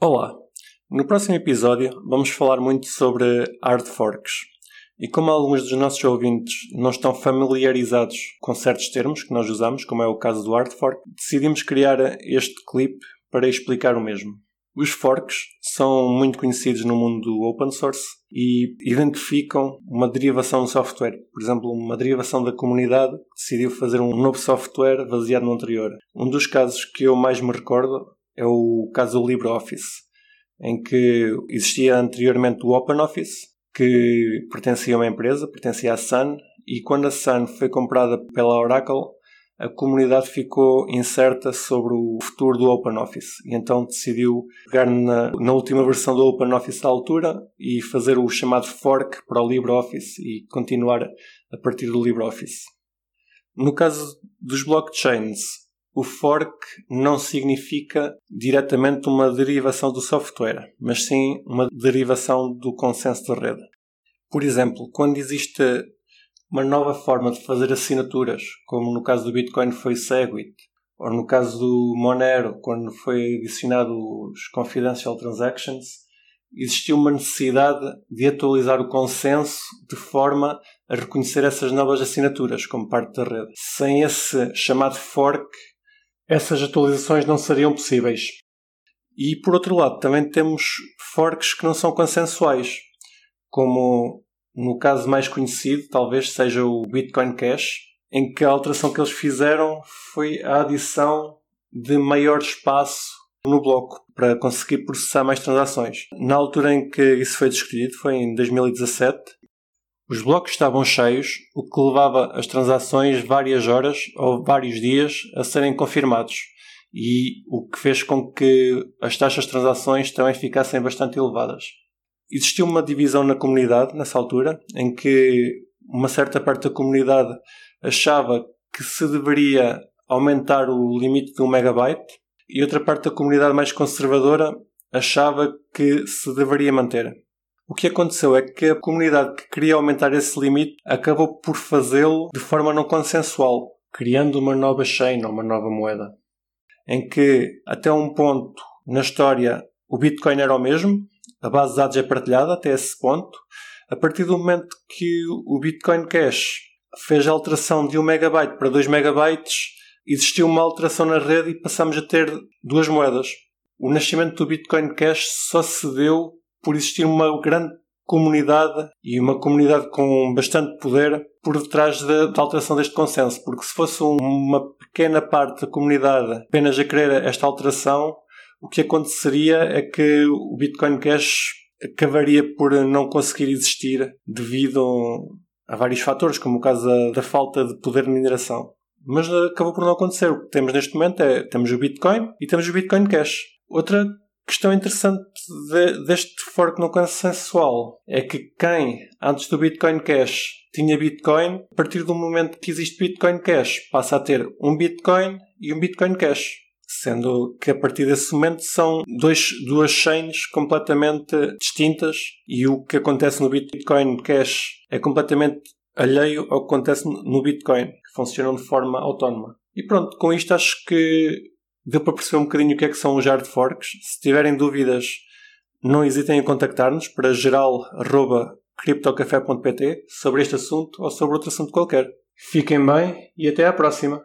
Olá! No próximo episódio vamos falar muito sobre hard forks. E como alguns dos nossos ouvintes não estão familiarizados com certos termos que nós usamos, como é o caso do hard fork, decidimos criar este clipe para explicar o mesmo. Os forks são muito conhecidos no mundo do open source e identificam uma derivação do software. Por exemplo, uma derivação da comunidade que decidiu fazer um novo software baseado no anterior. Um dos casos que eu mais me recordo é o caso do LibreOffice, em que existia anteriormente o OpenOffice, que pertencia a uma empresa, pertencia à Sun, e quando a Sun foi comprada pela Oracle, a comunidade ficou incerta sobre o futuro do OpenOffice e então decidiu pegar na, na, última versão do OpenOffice da altura e fazer o chamado fork para o LibreOffice e continuar a partir do LibreOffice. No caso dos blockchains, o fork não significa diretamente uma derivação do software, mas sim uma derivação do consenso de rede. Por exemplo, quando existe uma nova forma de fazer assinaturas, como no caso do Bitcoin foi Segwit, ou no caso do Monero, quando foi adicionado os Confidential Transactions, existiu uma necessidade de atualizar o consenso de forma a reconhecer essas novas assinaturas como parte da rede. Sem esse chamado fork, essas atualizações não seriam possíveis. E por outro lado, também temos forks que não são consensuais, como no caso mais conhecido, talvez seja o Bitcoin Cash, em que a alteração que eles fizeram foi a adição de maior espaço no bloco para conseguir processar mais transações. Na altura em que isso foi discutido, foi em 2017, os blocos estavam cheios, o que levava as transações várias horas ou vários dias a serem confirmados, e o que fez com que as taxas de transações também ficassem bastante elevadas. Existiu uma divisão na comunidade nessa altura, em que uma certa parte da comunidade achava que se deveria aumentar o limite de 1 megabyte e outra parte da comunidade mais conservadora achava que se deveria manter. O que aconteceu é que a comunidade que queria aumentar esse limite acabou por fazê-lo de forma não consensual, criando uma nova chain uma nova moeda. Em que, até um ponto na história, o Bitcoin era o mesmo, a base de dados é partilhada até esse ponto. A partir do momento que o Bitcoin Cash fez a alteração de 1 megabyte para 2 megabytes, existiu uma alteração na rede e passamos a ter duas moedas. O nascimento do Bitcoin Cash só se deu por existir uma grande comunidade e uma comunidade com bastante poder por detrás da, da, alteração deste consenso, porque se fosse uma pequena parte da comunidade apenas a querer esta alteração, o que aconteceria é que o Bitcoin Cash acabaria por não conseguir existir devido a vários fatores, como o caso da, da falta de poder de mineração. Mas acabou por não acontecer. O que temos neste momento é temos o Bitcoin e temos o Bitcoin Cash. Outra questão interessante de, deste fork não consensual é que quem, antes do Bitcoin Cash, tinha Bitcoin, a partir do momento que existe Bitcoin Cash, passa a ter um Bitcoin e um Bitcoin Cash. Sendo que a partir desse momento são dois, duas chains completamente distintas e o que acontece no Bitcoin Cash é completamente alheio ao que acontece no Bitcoin, que funcionam de forma autónoma. E pronto, com isto acho que deu para perceber um bocadinho o que é que são os hard forks. Se tiverem dúvidas, não hesitem em contactar-nos para geral.criptocafé.pt sobre este assunto ou sobre outro assunto qualquer. Fiquem bem e até à próxima!